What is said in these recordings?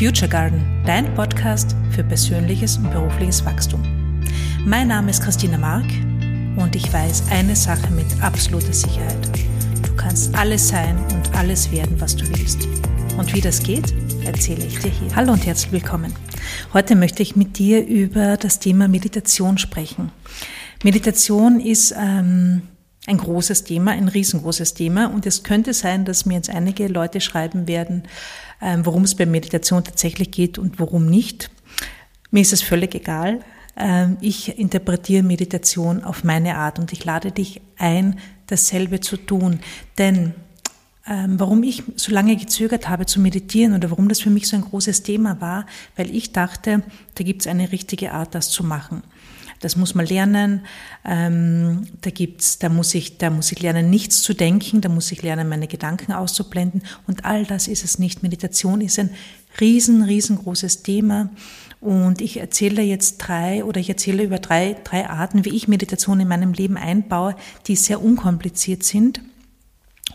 Future Garden, dein Podcast für persönliches und berufliches Wachstum. Mein Name ist Christina Mark und ich weiß eine Sache mit absoluter Sicherheit. Du kannst alles sein und alles werden, was du willst. Und wie das geht, erzähle ich dir hier. Hallo und herzlich willkommen. Heute möchte ich mit dir über das Thema Meditation sprechen. Meditation ist ähm, ein großes Thema, ein riesengroßes Thema. Und es könnte sein, dass mir jetzt einige Leute schreiben werden, ähm, worum es bei Meditation tatsächlich geht und worum nicht. Mir ist es völlig egal. Ähm, ich interpretiere Meditation auf meine Art und ich lade dich ein, dasselbe zu tun. Denn ähm, warum ich so lange gezögert habe zu meditieren oder warum das für mich so ein großes Thema war, weil ich dachte, da gibt es eine richtige Art, das zu machen. Das muss man lernen. Ähm, da gibt's, da muss ich, da muss ich lernen, nichts zu denken. Da muss ich lernen, meine Gedanken auszublenden. Und all das ist es nicht. Meditation ist ein riesen, riesengroßes Thema. Und ich erzähle jetzt drei oder ich erzähle über drei, drei Arten, wie ich Meditation in meinem Leben einbaue, die sehr unkompliziert sind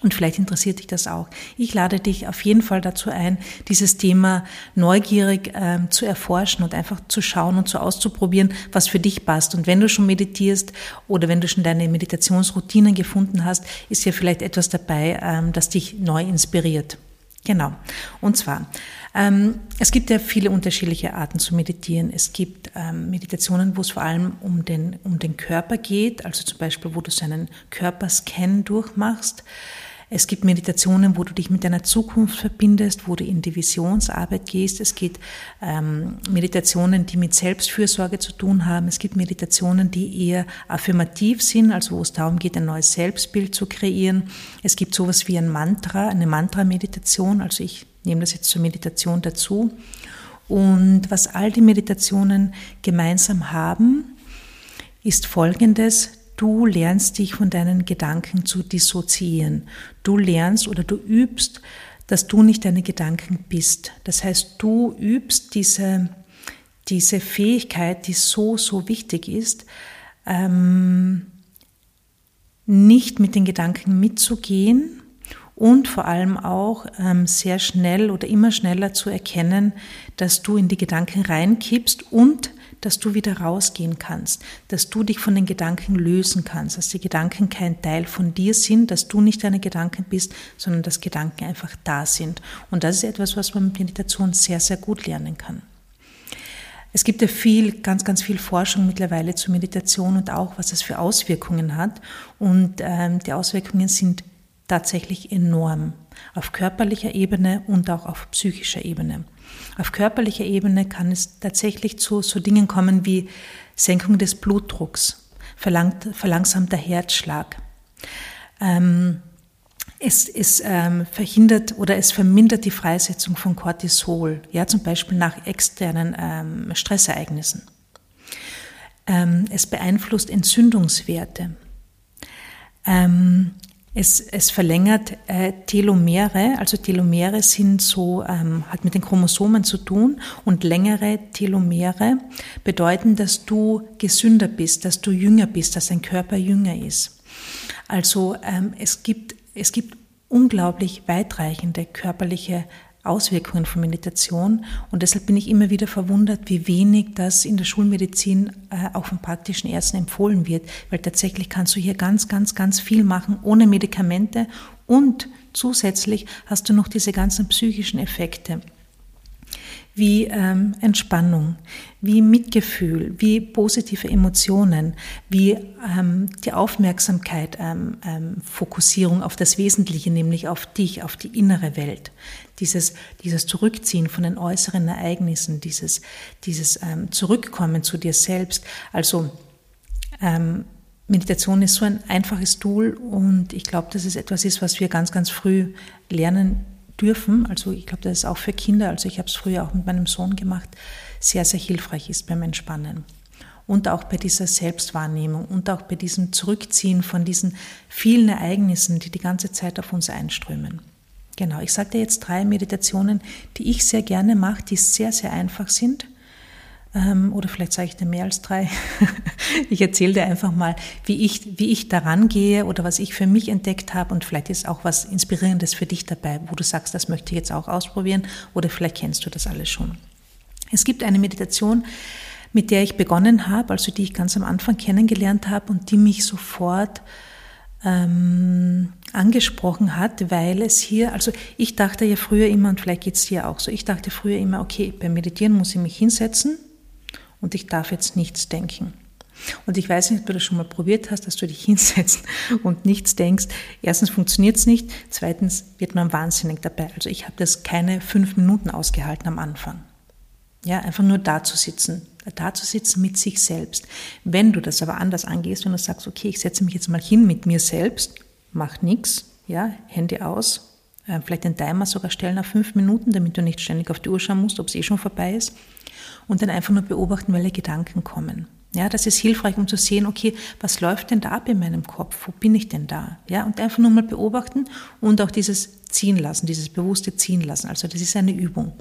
und vielleicht interessiert dich das auch. Ich lade dich auf jeden Fall dazu ein, dieses Thema neugierig äh, zu erforschen und einfach zu schauen und zu auszuprobieren, was für dich passt. Und wenn du schon meditierst oder wenn du schon deine Meditationsroutinen gefunden hast, ist ja vielleicht etwas dabei, ähm, das dich neu inspiriert. Genau. Und zwar, ähm, es gibt ja viele unterschiedliche Arten zu meditieren. Es gibt ähm, Meditationen, wo es vor allem um den, um den Körper geht, also zum Beispiel, wo du seinen Körperscan durchmachst. Es gibt Meditationen, wo du dich mit deiner Zukunft verbindest, wo du in die Visionsarbeit gehst. Es gibt ähm, Meditationen, die mit Selbstfürsorge zu tun haben. Es gibt Meditationen, die eher affirmativ sind, also wo es darum geht, ein neues Selbstbild zu kreieren. Es gibt sowas wie ein Mantra, eine Mantra-Meditation. Also ich nehme das jetzt zur Meditation dazu. Und was all die Meditationen gemeinsam haben, ist Folgendes. Du lernst dich von deinen Gedanken zu dissoziieren. Du lernst oder du übst, dass du nicht deine Gedanken bist. Das heißt, du übst diese, diese Fähigkeit, die so, so wichtig ist, ähm, nicht mit den Gedanken mitzugehen und vor allem auch ähm, sehr schnell oder immer schneller zu erkennen, dass du in die Gedanken reinkippst und dass du wieder rausgehen kannst, dass du dich von den Gedanken lösen kannst, dass die Gedanken kein Teil von dir sind, dass du nicht deine Gedanken bist, sondern dass Gedanken einfach da sind. Und das ist etwas, was man mit Meditation sehr, sehr gut lernen kann. Es gibt ja viel, ganz, ganz viel Forschung mittlerweile zur Meditation und auch, was es für Auswirkungen hat. Und ähm, die Auswirkungen sind tatsächlich enorm auf körperlicher Ebene und auch auf psychischer Ebene. Auf körperlicher Ebene kann es tatsächlich zu so Dingen kommen wie Senkung des Blutdrucks, verlangt, verlangsamter Herzschlag. Ähm, es, es ähm, verhindert oder es vermindert die Freisetzung von Cortisol, ja, zum Beispiel nach externen ähm, Stressereignissen. Ähm, es beeinflusst Entzündungswerte. Es, es verlängert äh, Telomere, also Telomere sind so, ähm, hat mit den Chromosomen zu tun und längere Telomere bedeuten, dass du gesünder bist, dass du jünger bist, dass dein Körper jünger ist. Also ähm, es gibt, es gibt unglaublich weitreichende körperliche Auswirkungen von Meditation. Und deshalb bin ich immer wieder verwundert, wie wenig das in der Schulmedizin äh, auch von praktischen Ärzten empfohlen wird, weil tatsächlich kannst du hier ganz, ganz, ganz viel machen ohne Medikamente. Und zusätzlich hast du noch diese ganzen psychischen Effekte wie ähm, Entspannung, wie Mitgefühl, wie positive Emotionen, wie ähm, die Aufmerksamkeit, ähm, ähm, Fokussierung auf das Wesentliche, nämlich auf dich, auf die innere Welt. Dieses, dieses Zurückziehen von den äußeren Ereignissen, dieses, dieses ähm, Zurückkommen zu dir selbst. Also ähm, Meditation ist so ein einfaches Tool und ich glaube, dass es etwas ist, was wir ganz, ganz früh lernen dürfen, also ich glaube, das ist auch für Kinder, also ich habe es früher auch mit meinem Sohn gemacht, sehr, sehr hilfreich ist beim Entspannen. Und auch bei dieser Selbstwahrnehmung und auch bei diesem Zurückziehen von diesen vielen Ereignissen, die die ganze Zeit auf uns einströmen. Genau, ich sage dir jetzt drei Meditationen, die ich sehr gerne mache, die sehr, sehr einfach sind, ähm, oder vielleicht sage ich dir mehr als drei. ich erzähle dir einfach mal, wie ich, wie ich daran gehe oder was ich für mich entdeckt habe und vielleicht ist auch was Inspirierendes für dich dabei, wo du sagst, das möchte ich jetzt auch ausprobieren oder vielleicht kennst du das alles schon. Es gibt eine Meditation, mit der ich begonnen habe, also die ich ganz am Anfang kennengelernt habe und die mich sofort ähm, angesprochen hat, weil es hier, also ich dachte ja früher immer, und vielleicht geht es dir auch so, ich dachte früher immer, okay, beim Meditieren muss ich mich hinsetzen und ich darf jetzt nichts denken. Und ich weiß nicht, ob du das schon mal probiert hast, dass du dich hinsetzt und nichts denkst. Erstens funktioniert es nicht, zweitens wird man wahnsinnig dabei. Also ich habe das keine fünf Minuten ausgehalten am Anfang. Ja, einfach nur da zu sitzen, da zu sitzen mit sich selbst. Wenn du das aber anders angehst, wenn du sagst, okay, ich setze mich jetzt mal hin mit mir selbst, mach nichts, ja, Handy aus, äh, vielleicht den Timer sogar stellen auf fünf Minuten, damit du nicht ständig auf die Uhr schauen musst, ob es eh schon vorbei ist, und dann einfach nur beobachten, welche Gedanken kommen. Ja, das ist hilfreich, um zu sehen, okay, was läuft denn da ab in meinem Kopf? Wo bin ich denn da? Ja, und einfach nur mal beobachten und auch dieses ziehen lassen, dieses bewusste ziehen lassen. Also das ist eine Übung.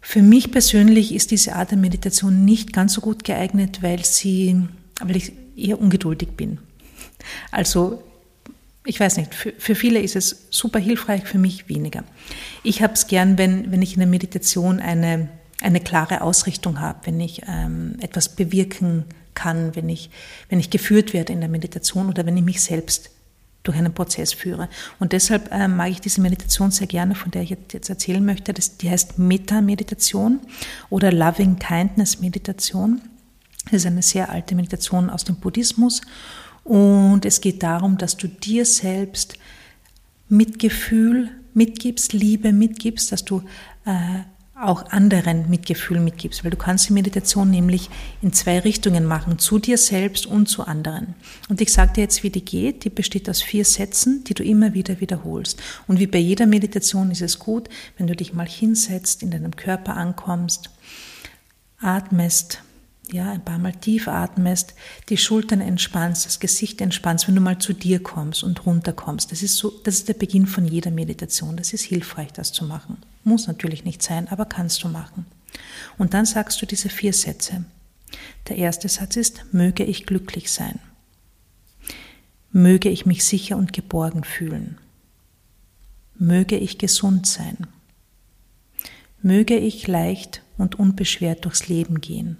Für mich persönlich ist diese Art der Meditation nicht ganz so gut geeignet, weil sie, weil ich eher ungeduldig bin. Also ich weiß nicht, für, für viele ist es super hilfreich, für mich weniger. Ich habe es gern, wenn, wenn ich in der Meditation eine, eine klare Ausrichtung habe, wenn ich ähm, etwas bewirken kann, wenn ich, wenn ich geführt werde in der Meditation oder wenn ich mich selbst durch einen Prozess führe. Und deshalb äh, mag ich diese Meditation sehr gerne, von der ich jetzt erzählen möchte. Das, die heißt Metta-Meditation oder Loving Kindness Meditation. Das ist eine sehr alte Meditation aus dem Buddhismus. Und es geht darum, dass du dir selbst Mitgefühl mitgibst, Liebe mitgibst, dass du äh, auch anderen Mitgefühl mitgibst, weil du kannst die Meditation nämlich in zwei Richtungen machen, zu dir selbst und zu anderen. Und ich sage dir jetzt, wie die geht. Die besteht aus vier Sätzen, die du immer wieder wiederholst. Und wie bei jeder Meditation ist es gut, wenn du dich mal hinsetzt, in deinem Körper ankommst, atmest, ja, ein paar Mal tief atmest, die Schultern entspannst, das Gesicht entspannst, wenn du mal zu dir kommst und runterkommst. Das ist so, das ist der Beginn von jeder Meditation. Das ist hilfreich, das zu machen. Muss natürlich nicht sein, aber kannst du machen. Und dann sagst du diese vier Sätze. Der erste Satz ist, möge ich glücklich sein. Möge ich mich sicher und geborgen fühlen. Möge ich gesund sein. Möge ich leicht und unbeschwert durchs Leben gehen.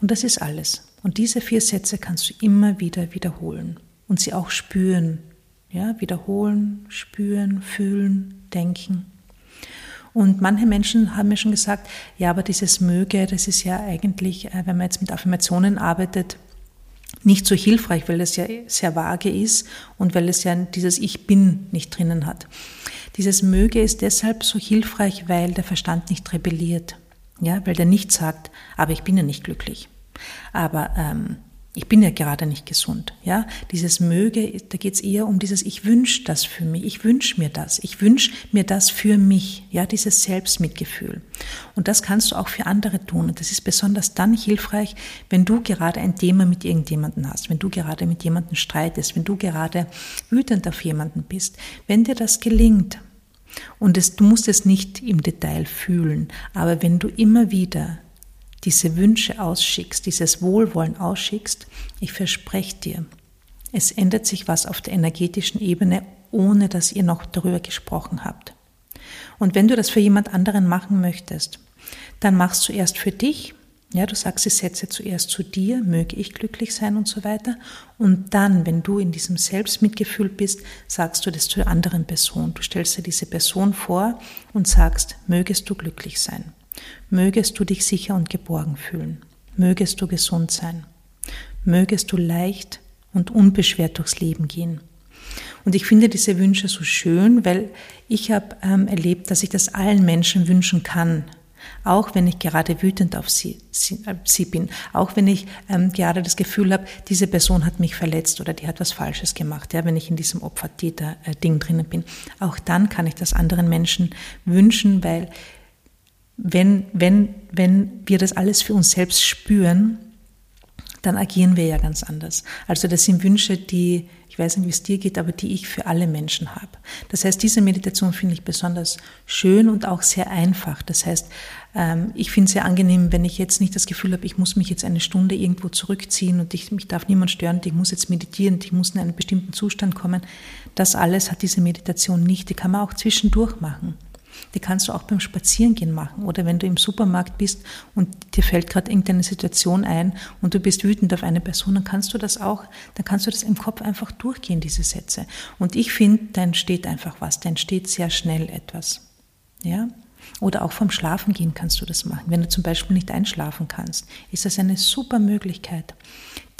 Und das ist alles. Und diese vier Sätze kannst du immer wieder wiederholen und sie auch spüren. Ja, wiederholen, spüren, fühlen, denken. Und manche Menschen haben mir schon gesagt, ja, aber dieses möge, das ist ja eigentlich, äh, wenn man jetzt mit Affirmationen arbeitet, nicht so hilfreich, weil es ja sehr vage ist und weil es ja dieses Ich bin nicht drinnen hat. Dieses möge ist deshalb so hilfreich, weil der Verstand nicht rebelliert. Ja, weil der nicht sagt, aber ich bin ja nicht glücklich. Aber ähm, ich bin ja gerade nicht gesund. Ja, dieses möge, da geht es eher um dieses Ich wünsche das für mich, ich wünsche mir das, ich wünsche mir das für mich. Ja, dieses Selbstmitgefühl. Und das kannst du auch für andere tun. Und das ist besonders dann hilfreich, wenn du gerade ein Thema mit irgendjemandem hast, wenn du gerade mit jemandem streitest, wenn du gerade wütend auf jemanden bist. Wenn dir das gelingt, und es, du musst es nicht im Detail fühlen, aber wenn du immer wieder diese Wünsche ausschickst, dieses Wohlwollen ausschickst, ich verspreche dir, es ändert sich was auf der energetischen Ebene, ohne dass ihr noch darüber gesprochen habt. Und wenn du das für jemand anderen machen möchtest, dann machst du erst für dich ja, du sagst die Sätze zuerst zu dir, möge ich glücklich sein und so weiter. Und dann, wenn du in diesem Selbstmitgefühl bist, sagst du das zur anderen Person. Du stellst dir diese Person vor und sagst, mögest du glücklich sein. Mögest du dich sicher und geborgen fühlen. Mögest du gesund sein. Mögest du leicht und unbeschwert durchs Leben gehen. Und ich finde diese Wünsche so schön, weil ich habe ähm, erlebt, dass ich das allen Menschen wünschen kann, auch wenn ich gerade wütend auf sie, sie, äh, sie bin, auch wenn ich ähm, gerade das Gefühl habe, diese Person hat mich verletzt oder die hat was Falsches gemacht, ja, wenn ich in diesem Opfer-Täter-Ding drinnen bin, auch dann kann ich das anderen Menschen wünschen, weil wenn, wenn, wenn wir das alles für uns selbst spüren, dann agieren wir ja ganz anders. Also das sind Wünsche, die, ich weiß nicht, wie es dir geht, aber die ich für alle Menschen habe. Das heißt, diese Meditation finde ich besonders schön und auch sehr einfach. Das heißt, ähm, ich finde es sehr angenehm, wenn ich jetzt nicht das Gefühl habe, ich muss mich jetzt eine Stunde irgendwo zurückziehen und ich, mich darf niemand stören, ich muss jetzt meditieren, ich muss in einen bestimmten Zustand kommen. Das alles hat diese Meditation nicht. Die kann man auch zwischendurch machen. Die kannst du auch beim Spazierengehen machen oder wenn du im Supermarkt bist und dir fällt gerade irgendeine Situation ein und du bist wütend auf eine Person, dann kannst du das auch, dann kannst du das im Kopf einfach durchgehen, diese Sätze. Und ich finde, da entsteht einfach was, da entsteht sehr schnell etwas. Ja? Oder auch vom Schlafengehen kannst du das machen. Wenn du zum Beispiel nicht einschlafen kannst, ist das eine super Möglichkeit,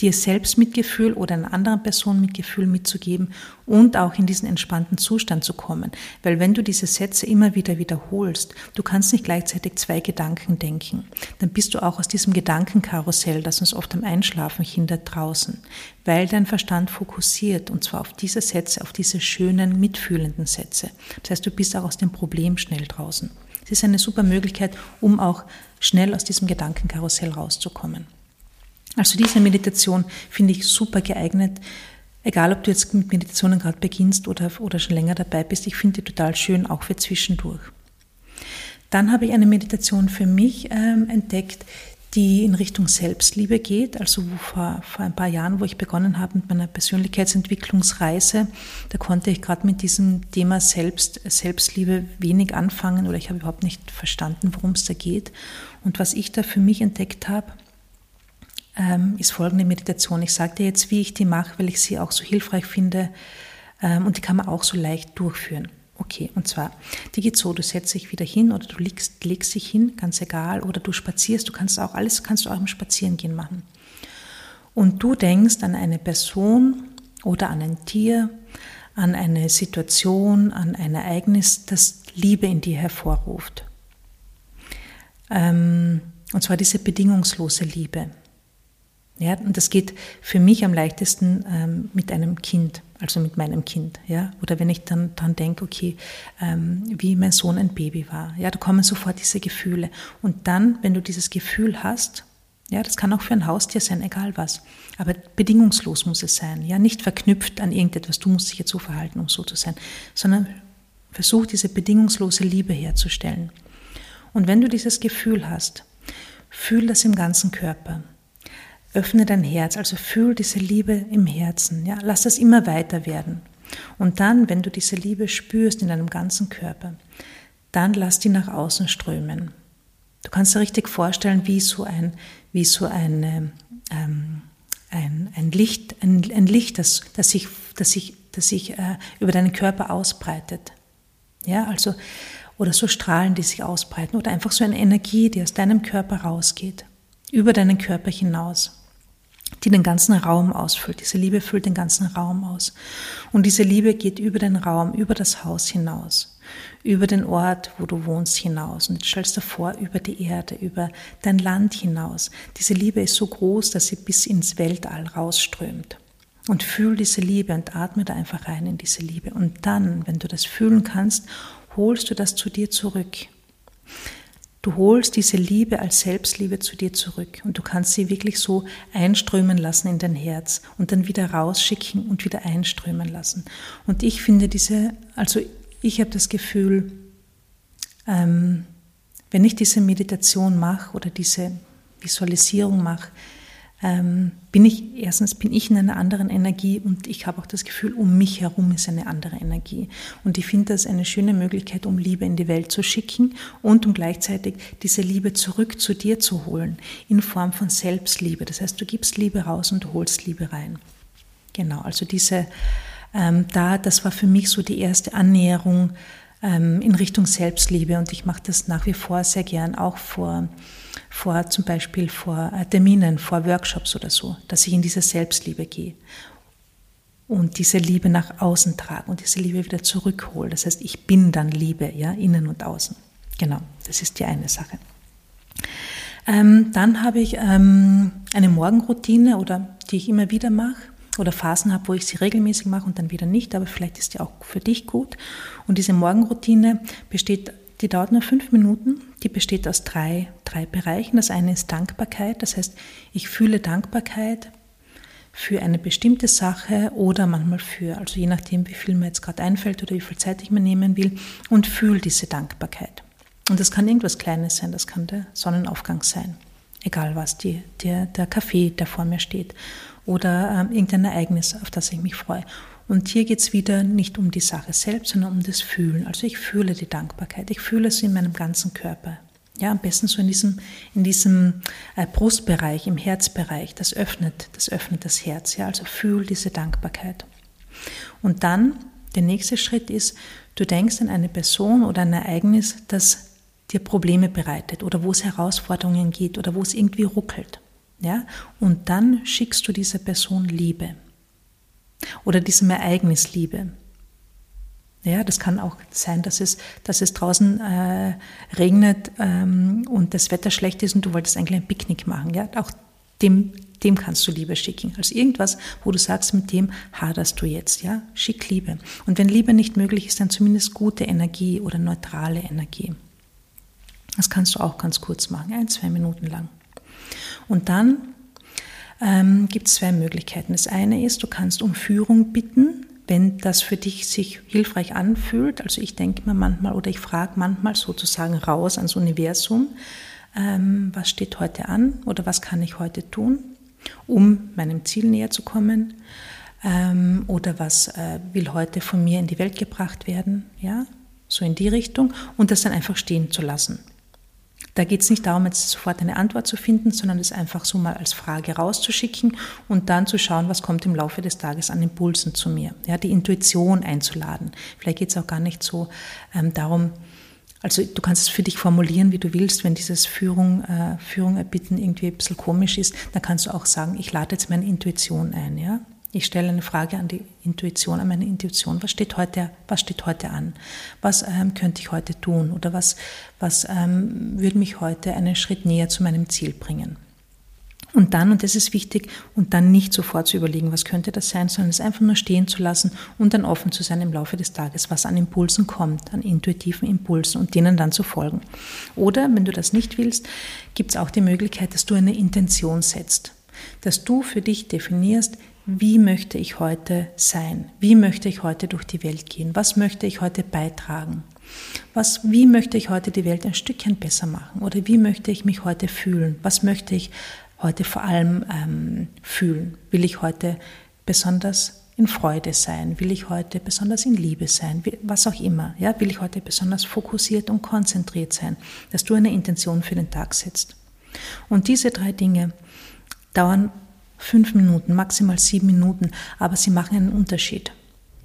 dir selbst Mitgefühl oder einer anderen Person Mitgefühl mitzugeben und auch in diesen entspannten Zustand zu kommen. Weil wenn du diese Sätze immer wieder wiederholst, du kannst nicht gleichzeitig zwei Gedanken denken, dann bist du auch aus diesem Gedankenkarussell, das uns oft am Einschlafen hindert, draußen, weil dein Verstand fokussiert und zwar auf diese Sätze, auf diese schönen, mitfühlenden Sätze. Das heißt, du bist auch aus dem Problem schnell draußen. Es ist eine super Möglichkeit, um auch schnell aus diesem Gedankenkarussell rauszukommen. Also diese Meditation finde ich super geeignet, egal ob du jetzt mit Meditationen gerade beginnst oder, oder schon länger dabei bist. Ich finde die total schön, auch für zwischendurch. Dann habe ich eine Meditation für mich ähm, entdeckt, die in Richtung Selbstliebe geht. Also vor, vor ein paar Jahren, wo ich begonnen habe mit meiner Persönlichkeitsentwicklungsreise, da konnte ich gerade mit diesem Thema Selbst, Selbstliebe wenig anfangen oder ich habe überhaupt nicht verstanden, worum es da geht. Und was ich da für mich entdeckt habe, ähm, ist folgende Meditation. Ich sage dir jetzt, wie ich die mache, weil ich sie auch so hilfreich finde ähm, und die kann man auch so leicht durchführen. Okay, und zwar, die geht so, du setzt dich wieder hin oder du legst, legst dich hin, ganz egal, oder du spazierst, du kannst auch alles, kannst du auch im Spazierengehen machen. Und du denkst an eine Person oder an ein Tier, an eine Situation, an ein Ereignis, das Liebe in dir hervorruft. Ähm, und zwar diese bedingungslose Liebe. Ja, und das geht für mich am leichtesten ähm, mit einem Kind, also mit meinem Kind. Ja, oder wenn ich dann dran denke, okay, ähm, wie mein Sohn ein Baby war. Ja, da kommen sofort diese Gefühle. Und dann, wenn du dieses Gefühl hast, ja, das kann auch für ein Haustier sein, egal was. Aber bedingungslos muss es sein. Ja, nicht verknüpft an irgendetwas, du musst dich jetzt so verhalten, um so zu sein, sondern versuch diese bedingungslose Liebe herzustellen. Und wenn du dieses Gefühl hast, fühl das im ganzen Körper. Öffne dein Herz, also fühl diese Liebe im Herzen. Ja, lass das immer weiter werden. Und dann, wenn du diese Liebe spürst in deinem ganzen Körper, dann lass die nach außen strömen. Du kannst dir richtig vorstellen, wie so ein, wie so ein, ähm, ein, ein Licht, ein, ein Licht, das, das sich, das sich, das sich äh, über deinen Körper ausbreitet. Ja, also, oder so Strahlen, die sich ausbreiten, oder einfach so eine Energie, die aus deinem Körper rausgeht, über deinen Körper hinaus die den ganzen Raum ausfüllt. Diese Liebe füllt den ganzen Raum aus. Und diese Liebe geht über den Raum, über das Haus hinaus, über den Ort, wo du wohnst, hinaus. Und jetzt stellst du vor, über die Erde, über dein Land hinaus. Diese Liebe ist so groß, dass sie bis ins Weltall rausströmt. Und fühl diese Liebe und atme da einfach rein in diese Liebe. Und dann, wenn du das fühlen kannst, holst du das zu dir zurück. Du holst diese Liebe als Selbstliebe zu dir zurück und du kannst sie wirklich so einströmen lassen in dein Herz und dann wieder rausschicken und wieder einströmen lassen. Und ich finde diese, also ich habe das Gefühl, ähm, wenn ich diese Meditation mache oder diese Visualisierung mache, ähm, bin ich, erstens bin ich in einer anderen Energie und ich habe auch das Gefühl, um mich herum ist eine andere Energie. Und ich finde das eine schöne Möglichkeit, um Liebe in die Welt zu schicken und um gleichzeitig diese Liebe zurück zu dir zu holen, in Form von Selbstliebe. Das heißt, du gibst Liebe raus und du holst Liebe rein. Genau, also diese, ähm, da, das war für mich so die erste Annäherung ähm, in Richtung Selbstliebe und ich mache das nach wie vor sehr gern, auch vor vor zum Beispiel vor äh, Terminen, vor Workshops oder so, dass ich in diese Selbstliebe gehe und diese Liebe nach außen trage und diese Liebe wieder zurückhole. Das heißt, ich bin dann Liebe, ja, innen und außen. Genau, das ist die eine Sache. Ähm, dann habe ich ähm, eine Morgenroutine oder die ich immer wieder mache oder Phasen habe, wo ich sie regelmäßig mache und dann wieder nicht, aber vielleicht ist die auch für dich gut. Und diese Morgenroutine besteht die dauert nur fünf Minuten. Die besteht aus drei, drei Bereichen. Das eine ist Dankbarkeit. Das heißt, ich fühle Dankbarkeit für eine bestimmte Sache oder manchmal für, also je nachdem, wie viel mir jetzt gerade einfällt oder wie viel Zeit ich mir nehmen will und fühle diese Dankbarkeit. Und das kann irgendwas Kleines sein, das kann der Sonnenaufgang sein, egal was, die, der, der Kaffee, der vor mir steht oder ähm, irgendein Ereignis, auf das ich mich freue. Und hier geht es wieder nicht um die Sache selbst, sondern um das Fühlen. Also ich fühle die Dankbarkeit, ich fühle es in meinem ganzen Körper. Ja, am besten so in diesem, in diesem äh, Brustbereich, im Herzbereich. Das öffnet, das öffnet das Herz. Ja, also fühl diese Dankbarkeit. Und dann, der nächste Schritt ist, du denkst an eine Person oder ein Ereignis, das dir Probleme bereitet oder wo es Herausforderungen gibt oder wo es irgendwie ruckelt. Ja, und dann schickst du dieser Person Liebe oder diesem Ereignis Liebe. Ja, das kann auch sein, dass es, dass es draußen äh, regnet ähm, und das Wetter schlecht ist und du wolltest eigentlich ein Picknick machen. Ja, auch dem, dem kannst du Liebe schicken. Also irgendwas, wo du sagst, mit dem haderst du jetzt. Ja, schick Liebe. Und wenn Liebe nicht möglich ist, dann zumindest gute Energie oder neutrale Energie. Das kannst du auch ganz kurz machen, ein, zwei Minuten lang. Und dann ähm, gibt es zwei Möglichkeiten. Das eine ist, du kannst um Führung bitten wenn das für dich sich hilfreich anfühlt, also ich denke mir manchmal oder ich frage manchmal sozusagen raus ans Universum, ähm, was steht heute an oder was kann ich heute tun, um meinem Ziel näher zu kommen ähm, oder was äh, will heute von mir in die Welt gebracht werden, ja, so in die Richtung und das dann einfach stehen zu lassen. Da geht es nicht darum, jetzt sofort eine Antwort zu finden, sondern es einfach so mal als Frage rauszuschicken und dann zu schauen, was kommt im Laufe des Tages an Impulsen zu mir. Ja, die Intuition einzuladen. Vielleicht geht es auch gar nicht so ähm, darum, also du kannst es für dich formulieren, wie du willst. Wenn dieses Führung, äh, Führung erbitten irgendwie ein bisschen komisch ist, dann kannst du auch sagen, ich lade jetzt meine Intuition ein. Ja? Ich stelle eine Frage an die Intuition, an meine Intuition. Was steht heute, was steht heute an? Was ähm, könnte ich heute tun? Oder was, was ähm, würde mich heute einen Schritt näher zu meinem Ziel bringen? Und dann, und das ist wichtig, und dann nicht sofort zu überlegen, was könnte das sein, sondern es einfach nur stehen zu lassen und dann offen zu sein im Laufe des Tages, was an Impulsen kommt, an intuitiven Impulsen und denen dann zu folgen. Oder, wenn du das nicht willst, gibt es auch die Möglichkeit, dass du eine Intention setzt, dass du für dich definierst, wie möchte ich heute sein? Wie möchte ich heute durch die Welt gehen? Was möchte ich heute beitragen? Was, wie möchte ich heute die Welt ein Stückchen besser machen? Oder wie möchte ich mich heute fühlen? Was möchte ich heute vor allem ähm, fühlen? Will ich heute besonders in Freude sein? Will ich heute besonders in Liebe sein? Was auch immer. Ja? Will ich heute besonders fokussiert und konzentriert sein? Dass du eine Intention für den Tag setzt. Und diese drei Dinge dauern fünf Minuten, maximal sieben Minuten, aber sie machen einen Unterschied.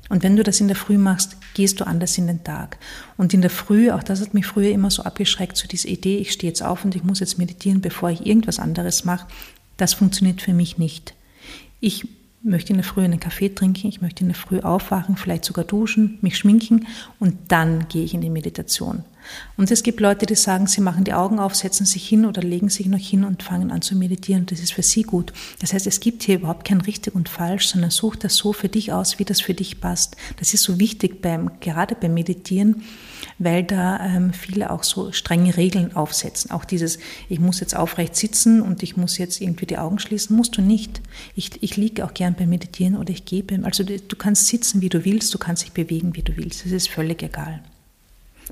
Und wenn du das in der Früh machst, gehst du anders in den Tag. Und in der Früh, auch das hat mich früher immer so abgeschreckt, so diese Idee, ich stehe jetzt auf und ich muss jetzt meditieren, bevor ich irgendwas anderes mache, das funktioniert für mich nicht. Ich möchte in der Früh einen Kaffee trinken, ich möchte in der Früh aufwachen, vielleicht sogar duschen, mich schminken und dann gehe ich in die Meditation. Und es gibt Leute, die sagen, sie machen die Augen auf, setzen sich hin oder legen sich noch hin und fangen an zu meditieren. Das ist für sie gut. Das heißt, es gibt hier überhaupt kein richtig und falsch, sondern such das so für dich aus, wie das für dich passt. Das ist so wichtig beim, gerade beim Meditieren, weil da ähm, viele auch so strenge Regeln aufsetzen. Auch dieses, ich muss jetzt aufrecht sitzen und ich muss jetzt irgendwie die Augen schließen, musst du nicht. Ich, ich liege auch gern beim Meditieren oder ich gehe also du kannst sitzen, wie du willst, du kannst dich bewegen, wie du willst. Das ist völlig egal.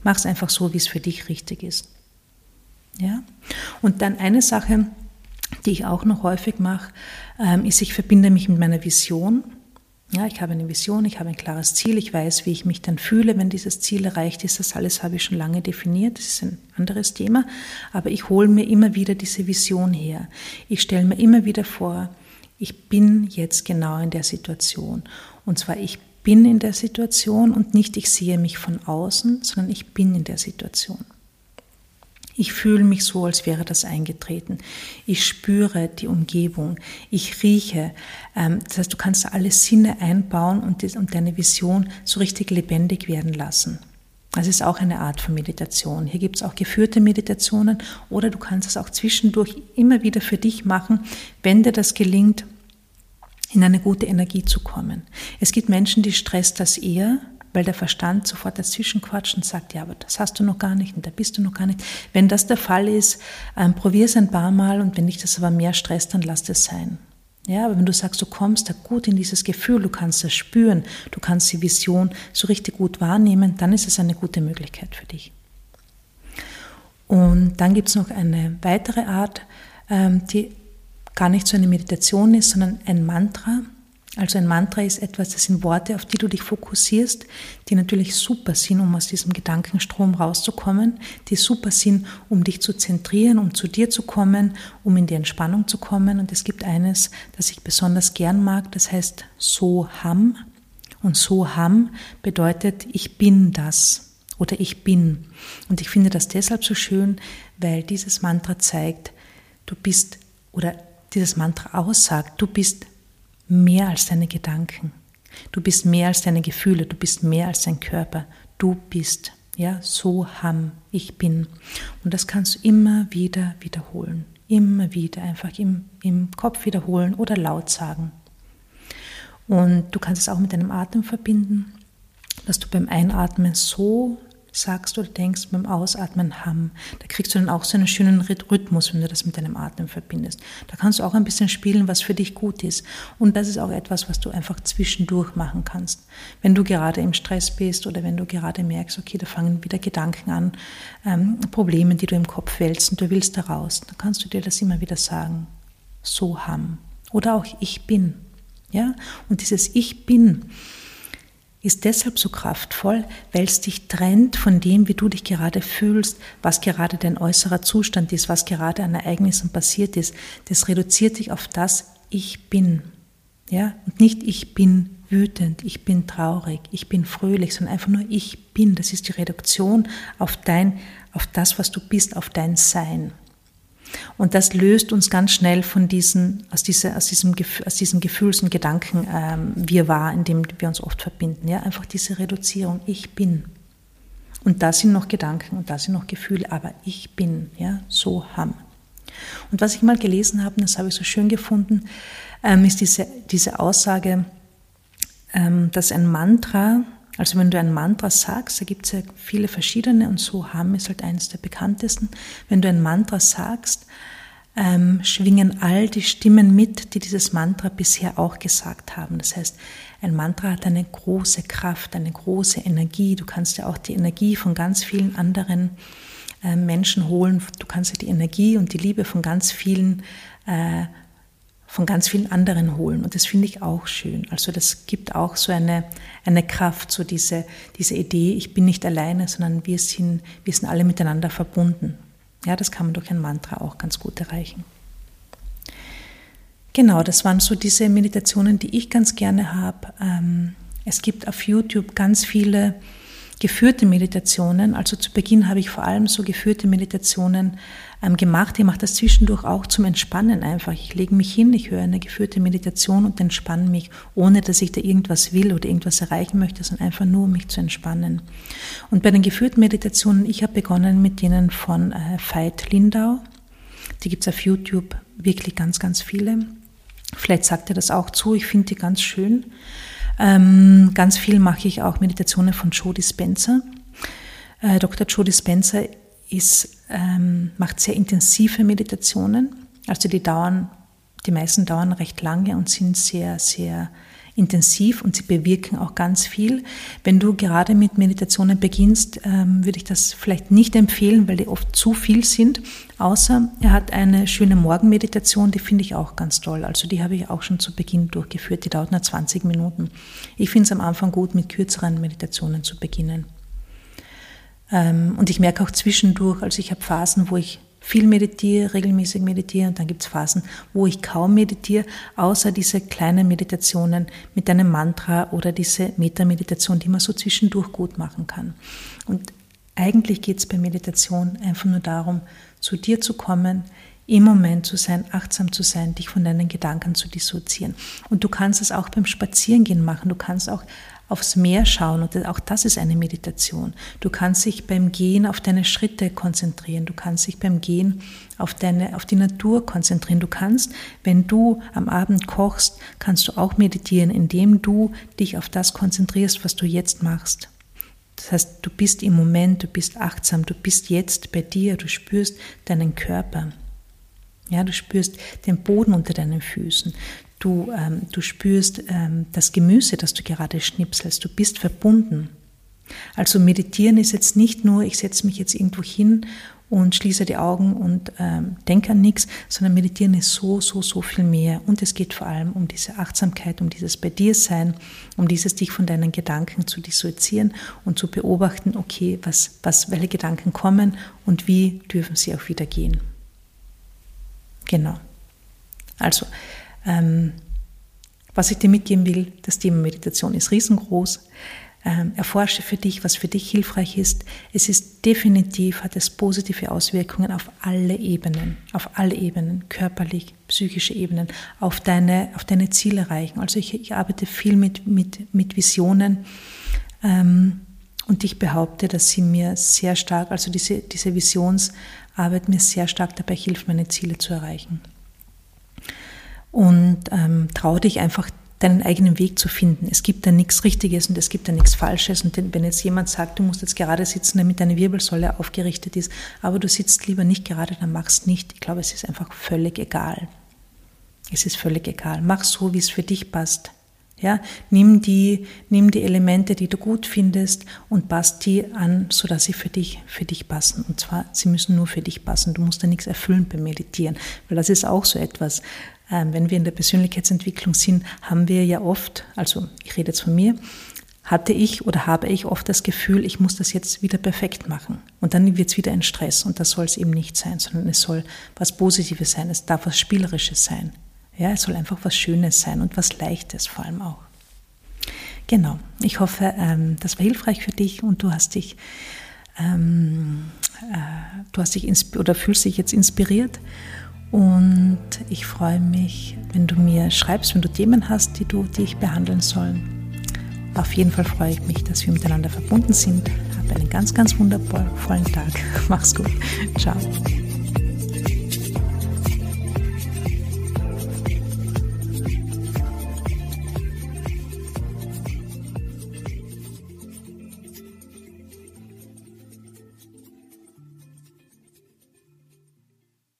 Mach es einfach so, wie es für dich richtig ist. Ja? Und dann eine Sache, die ich auch noch häufig mache, ähm, ist, ich verbinde mich mit meiner Vision. Ja, ich habe eine Vision, ich habe ein klares Ziel, ich weiß, wie ich mich dann fühle, wenn dieses Ziel erreicht ist. Das alles habe ich schon lange definiert, das ist ein anderes Thema. Aber ich hole mir immer wieder diese Vision her. Ich stelle mir immer wieder vor, ich bin jetzt genau in der Situation. Und zwar, ich bin in der Situation und nicht ich sehe mich von außen, sondern ich bin in der Situation. Ich fühle mich so, als wäre das eingetreten. Ich spüre die Umgebung. Ich rieche. Ähm, das heißt, du kannst alle Sinne einbauen und deine Vision so richtig lebendig werden lassen. Das ist auch eine Art von Meditation. Hier gibt es auch geführte Meditationen oder du kannst es auch zwischendurch immer wieder für dich machen, wenn dir das gelingt, in eine gute Energie zu kommen. Es gibt Menschen, die stresst das eher, weil der Verstand sofort dazwischen quatscht und sagt, ja, aber das hast du noch gar nicht und da bist du noch gar nicht. Wenn das der Fall ist, ähm, probier es ein paar Mal und wenn dich das aber mehr stresst, dann lass es sein. Ja, aber wenn du sagst, du kommst da gut in dieses Gefühl, du kannst das spüren, du kannst die Vision so richtig gut wahrnehmen, dann ist es eine gute Möglichkeit für dich. Und dann gibt es noch eine weitere Art, ähm, die gar nicht so eine Meditation ist, sondern ein Mantra. Also ein Mantra ist etwas, das sind Worte, auf die du dich fokussierst, die natürlich super sind, um aus diesem Gedankenstrom rauszukommen, die super sind, um dich zu zentrieren, um zu dir zu kommen, um in die Entspannung zu kommen. Und es gibt eines, das ich besonders gern mag, das heißt Soham. Und Soham bedeutet, ich bin das oder ich bin. Und ich finde das deshalb so schön, weil dieses Mantra zeigt, du bist oder dieses Mantra aussagt, du bist mehr als deine Gedanken. Du bist mehr als deine Gefühle, du bist mehr als dein Körper. Du bist, ja, so ham, ich bin. Und das kannst du immer wieder wiederholen. Immer wieder einfach im, im Kopf wiederholen oder laut sagen. Und du kannst es auch mit deinem Atem verbinden, dass du beim Einatmen so sagst oder denkst beim Ausatmen Ham. Da kriegst du dann auch so einen schönen Rhythmus, wenn du das mit deinem Atem verbindest. Da kannst du auch ein bisschen spielen, was für dich gut ist. Und das ist auch etwas, was du einfach zwischendurch machen kannst. Wenn du gerade im Stress bist oder wenn du gerade merkst, okay, da fangen wieder Gedanken an, ähm, Probleme, die du im Kopf wälzt und du willst da raus, dann kannst du dir das immer wieder sagen. So Ham. Oder auch ich bin. Ja? Und dieses Ich bin, ist deshalb so kraftvoll, weil es dich trennt von dem, wie du dich gerade fühlst, was gerade dein äußerer Zustand ist, was gerade an Ereignissen passiert ist. Das reduziert dich auf das Ich bin. Ja? Und nicht ich bin wütend, ich bin traurig, ich bin fröhlich, sondern einfach nur ich bin. Das ist die Reduktion auf dein, auf das, was du bist, auf dein Sein. Und das löst uns ganz schnell von diesen, aus, dieser, aus, diesem, aus diesem Gefühls- und Gedanken ähm, wir wahr, in dem wir uns oft verbinden. Ja? Einfach diese Reduzierung, ich bin. Und da sind noch Gedanken und da sind noch Gefühle, aber ich bin, ja, so ham. Und was ich mal gelesen habe, das habe ich so schön gefunden, ähm, ist diese, diese Aussage, ähm, dass ein Mantra, also wenn du ein Mantra sagst, da gibt es ja viele verschiedene und so Ham ist halt eines der bekanntesten. Wenn du ein Mantra sagst, ähm, schwingen all die Stimmen mit, die dieses Mantra bisher auch gesagt haben. Das heißt, ein Mantra hat eine große Kraft, eine große Energie. Du kannst ja auch die Energie von ganz vielen anderen äh, Menschen holen. Du kannst ja die Energie und die Liebe von ganz vielen äh, von ganz vielen anderen holen. Und das finde ich auch schön. Also das gibt auch so eine, eine Kraft, so diese, diese Idee, ich bin nicht alleine, sondern wir sind, wir sind alle miteinander verbunden. Ja, das kann man durch ein Mantra auch ganz gut erreichen. Genau, das waren so diese Meditationen, die ich ganz gerne habe. Ähm, es gibt auf YouTube ganz viele geführte Meditationen. Also zu Beginn habe ich vor allem so geführte Meditationen ähm, gemacht. Ich mache das zwischendurch auch zum Entspannen einfach. Ich lege mich hin, ich höre eine geführte Meditation und entspanne mich, ohne dass ich da irgendwas will oder irgendwas erreichen möchte, sondern einfach nur, um mich zu entspannen. Und bei den geführten Meditationen, ich habe begonnen mit denen von äh, Veit Lindau. Die gibt es auf YouTube wirklich ganz, ganz viele. Vielleicht sagt er das auch zu, ich finde die ganz schön. Ähm, ganz viel mache ich auch Meditationen von Joe Dispenza. Äh, Dr. Joe Dispenza ist, ähm, macht sehr intensive Meditationen. Also die dauern, die meisten dauern recht lange und sind sehr, sehr intensiv und sie bewirken auch ganz viel. Wenn du gerade mit Meditationen beginnst, ähm, würde ich das vielleicht nicht empfehlen, weil die oft zu viel sind. Außer er hat eine schöne Morgenmeditation, die finde ich auch ganz toll. Also die habe ich auch schon zu Beginn durchgeführt. Die dauert nur 20 Minuten. Ich finde es am Anfang gut, mit kürzeren Meditationen zu beginnen. Ähm, und ich merke auch zwischendurch, also ich habe Phasen, wo ich viel meditiere, regelmäßig meditiere und dann gibt es Phasen, wo ich kaum meditiere, außer diese kleinen Meditationen mit einem Mantra oder diese Metameditation, die man so zwischendurch gut machen kann. Und eigentlich geht es bei Meditation einfach nur darum, zu dir zu kommen, im Moment zu sein, achtsam zu sein, dich von deinen Gedanken zu dissoziieren. Und du kannst es auch beim Spazierengehen machen. Du kannst auch aufs Meer schauen und auch das ist eine Meditation. Du kannst dich beim Gehen auf deine Schritte konzentrieren. Du kannst dich beim Gehen auf deine, auf die Natur konzentrieren. Du kannst, wenn du am Abend kochst, kannst du auch meditieren, indem du dich auf das konzentrierst, was du jetzt machst. Das heißt, du bist im Moment, du bist achtsam, du bist jetzt bei dir, du spürst deinen Körper. Ja, du spürst den Boden unter deinen Füßen. Du, ähm, du spürst ähm, das Gemüse, das du gerade schnipselst. Du bist verbunden. Also meditieren ist jetzt nicht nur, ich setze mich jetzt irgendwo hin und schließe die Augen und ähm, denke an nichts, sondern meditieren ist so, so, so viel mehr. Und es geht vor allem um diese Achtsamkeit, um dieses bei dir sein, um dieses dich von deinen Gedanken zu dissoziieren und zu beobachten, okay, was, was, welche Gedanken kommen und wie dürfen sie auch wieder gehen. Genau. Also, ähm, was ich dir mitgeben will, das Thema Meditation ist riesengroß. Ähm, erforsche für dich, was für dich hilfreich ist. Es ist definitiv, hat es positive Auswirkungen auf alle Ebenen, auf alle Ebenen, körperlich, psychische Ebenen, auf deine, auf deine Ziele erreichen. Also ich, ich arbeite viel mit, mit, mit Visionen ähm, und ich behaupte, dass sie mir sehr stark, also diese, diese Visionsarbeit mir sehr stark dabei hilft, meine Ziele zu erreichen und ähm, trau dich einfach deinen eigenen Weg zu finden. Es gibt da nichts Richtiges und es gibt da nichts Falsches. Und wenn jetzt jemand sagt, du musst jetzt gerade sitzen, damit deine Wirbelsäule aufgerichtet ist, aber du sitzt lieber nicht gerade, dann mach's nicht. Ich glaube, es ist einfach völlig egal. Es ist völlig egal. Mach so, wie es für dich passt. Ja, nimm die, nimm die Elemente, die du gut findest und passt die an, sodass sie für dich, für dich passen. Und zwar, sie müssen nur für dich passen. Du musst da nichts erfüllen beim Meditieren, weil das ist auch so etwas. Ähm, wenn wir in der Persönlichkeitsentwicklung sind, haben wir ja oft, also ich rede jetzt von mir, hatte ich oder habe ich oft das Gefühl, ich muss das jetzt wieder perfekt machen. Und dann wird es wieder ein Stress und das soll es eben nicht sein, sondern es soll was Positives sein, es darf was Spielerisches sein. Ja, es soll einfach was Schönes sein und was Leichtes vor allem auch. Genau, ich hoffe, ähm, das war hilfreich für dich und du hast dich, ähm, äh, du hast dich oder fühlst dich jetzt inspiriert und ich freue mich, wenn du mir schreibst, wenn du Themen hast, die, du, die ich behandeln soll. Auf jeden Fall freue ich mich, dass wir miteinander verbunden sind. Hab einen ganz, ganz wundervollen Tag. Mach's gut. Ciao.